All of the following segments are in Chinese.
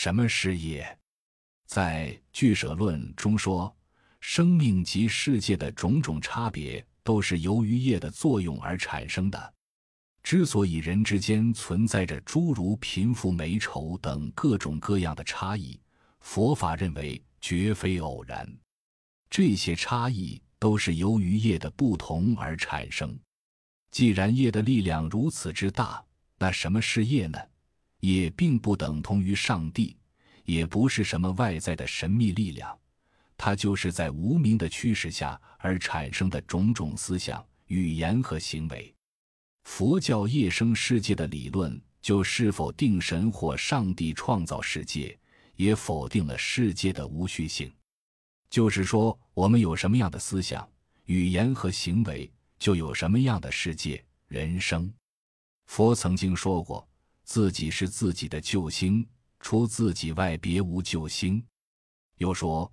什么是业？在《俱舍论》中说，生命及世界的种种差别，都是由于业的作用而产生的。之所以人之间存在着诸如贫富、美丑等各种各样的差异，佛法认为绝非偶然。这些差异都是由于业的不同而产生。既然业的力量如此之大，那什么是业呢？也并不等同于上帝。也不是什么外在的神秘力量，它就是在无名的驱使下而产生的种种思想、语言和行为。佛教业生世界的理论，就是否定神或上帝创造世界，也否定了世界的无序性。就是说，我们有什么样的思想、语言和行为，就有什么样的世界、人生。佛曾经说过，自己是自己的救星。除自己外，别无救星。又说：“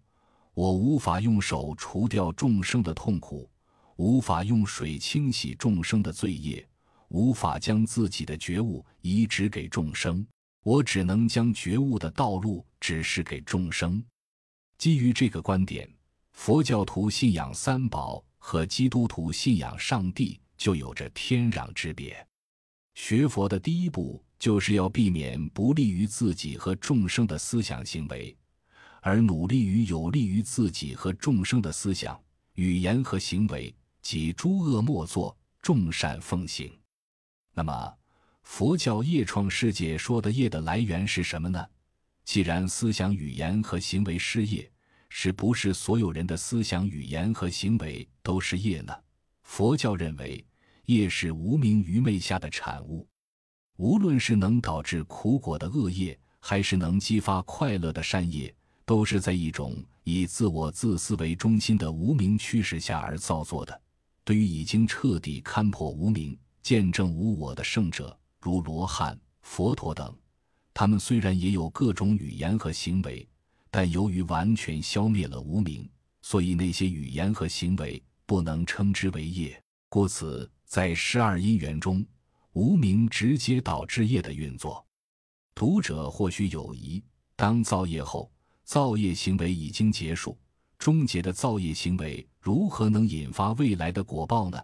我无法用手除掉众生的痛苦，无法用水清洗众生的罪业，无法将自己的觉悟移植给众生。我只能将觉悟的道路指示给众生。”基于这个观点，佛教徒信仰三宝和基督徒信仰上帝就有着天壤之别。学佛的第一步。就是要避免不利于自己和众生的思想行为，而努力于有利于自己和众生的思想、语言和行为，即诸恶莫作，众善奉行。那么，佛教业创世界说的业的来源是什么呢？既然思想、语言和行为是业，是不是所有人的思想、语言和行为都是业呢？佛教认为，业是无名愚昧下的产物。无论是能导致苦果的恶业，还是能激发快乐的善业，都是在一种以自我自私为中心的无名驱使下而造作的。对于已经彻底勘破无名、见证无我的圣者，如罗汉、佛陀等，他们虽然也有各种语言和行为，但由于完全消灭了无名，所以那些语言和行为不能称之为业。故此，在十二因缘中。无名直接导致业的运作，读者或许有疑：当造业后，造业行为已经结束，终结的造业行为如何能引发未来的果报呢？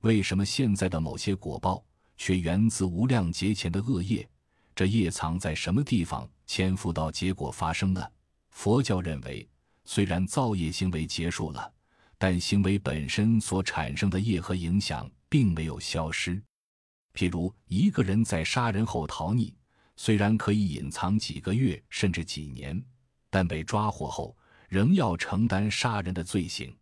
为什么现在的某些果报却源自无量劫前的恶业？这业藏在什么地方，潜伏到结果发生呢？佛教认为，虽然造业行为结束了，但行为本身所产生的业和影响并没有消失。譬如一个人在杀人后逃匿，虽然可以隐藏几个月甚至几年，但被抓获后仍要承担杀人的罪行。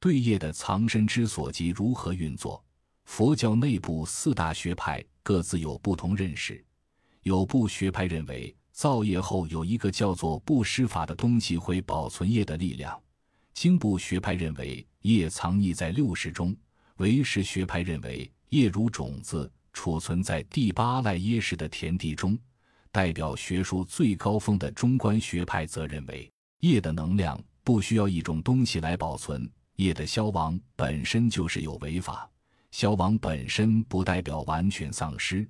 对业的藏身之所及如何运作，佛教内部四大学派各自有不同认识。有部学派认为，造业后有一个叫做不施法的东西会保存业的力量；经部学派认为业藏匿在六识中；唯识学派认为。业如种子，储存在第八赖耶识的田地中。代表学术最高峰的中观学派则认为，业的能量不需要一种东西来保存。业的消亡本身就是有为法，消亡本身不代表完全丧失。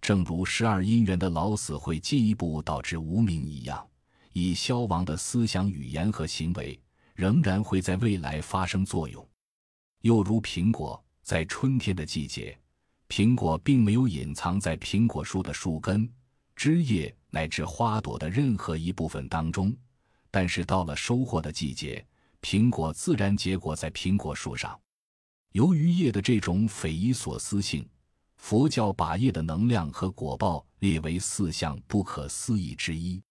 正如十二因缘的老死会进一步导致无名一样，以消亡的思想、语言和行为仍然会在未来发生作用。又如苹果。在春天的季节，苹果并没有隐藏在苹果树的树根、枝叶乃至花朵的任何一部分当中。但是到了收获的季节，苹果自然结果在苹果树上。由于叶的这种匪夷所思性，佛教把叶的能量和果报列为四项不可思议之一。